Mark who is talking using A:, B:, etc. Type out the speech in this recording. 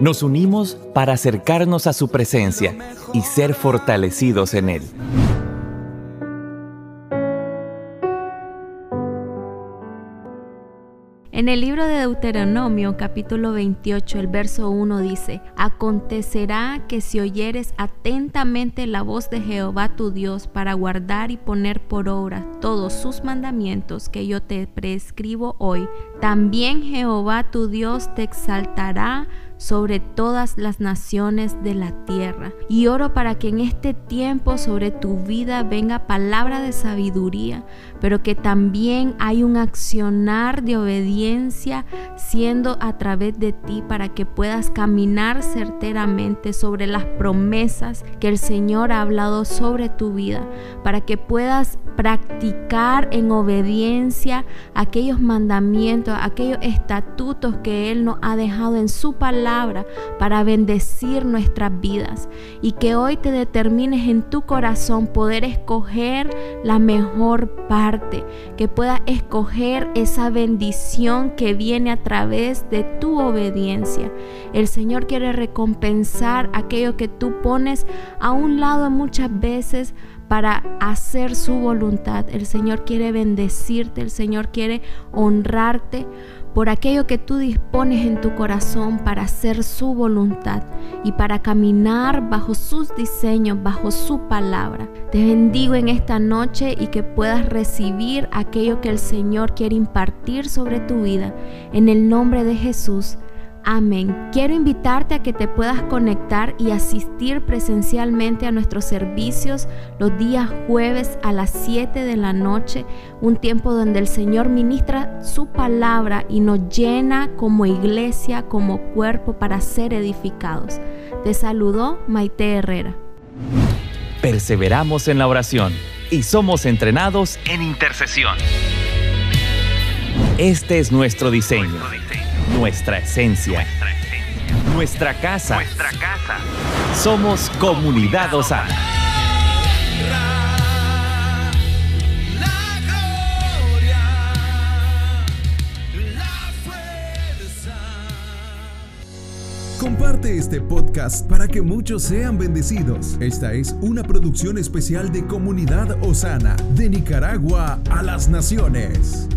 A: Nos unimos para acercarnos a su presencia y ser fortalecidos en Él.
B: En el libro de Deuteronomio capítulo 28 el verso 1 dice, Acontecerá que si oyeres atentamente la voz de Jehová tu Dios para guardar y poner por obra todos sus mandamientos que yo te prescribo hoy, también Jehová tu Dios te exaltará sobre todas las naciones de la tierra. Y oro para que en este tiempo sobre tu vida venga palabra de sabiduría, pero que también hay un accionar de obediencia siendo a través de ti para que puedas caminar certeramente sobre las promesas que el Señor ha hablado sobre tu vida, para que puedas practicar en obediencia aquellos mandamientos, aquellos estatutos que Él nos ha dejado en su palabra para bendecir nuestras vidas. Y que hoy te determines en tu corazón poder escoger la mejor parte, que puedas escoger esa bendición que viene a través de tu obediencia. El Señor quiere recompensar aquello que tú pones a un lado muchas veces para hacer su voluntad. El Señor quiere bendecirte, el Señor quiere honrarte por aquello que tú dispones en tu corazón para hacer su voluntad y para caminar bajo sus diseños, bajo su palabra. Te bendigo en esta noche y que puedas recibir aquello que el Señor quiere impartir sobre tu vida. En el nombre de Jesús. Amén. Quiero invitarte a que te puedas conectar y asistir presencialmente a nuestros servicios los días jueves a las 7 de la noche, un tiempo donde el Señor ministra su palabra y nos llena como iglesia, como cuerpo para ser edificados. Te saludó Maite Herrera.
A: Perseveramos en la oración y somos entrenados en intercesión. Este es nuestro diseño nuestra esencia, nuestra casa. Nuestra casa. Somos Comunidad Osana.
C: Comparte este podcast para que muchos sean bendecidos. Esta es una producción especial de Comunidad Osana, de Nicaragua a las Naciones.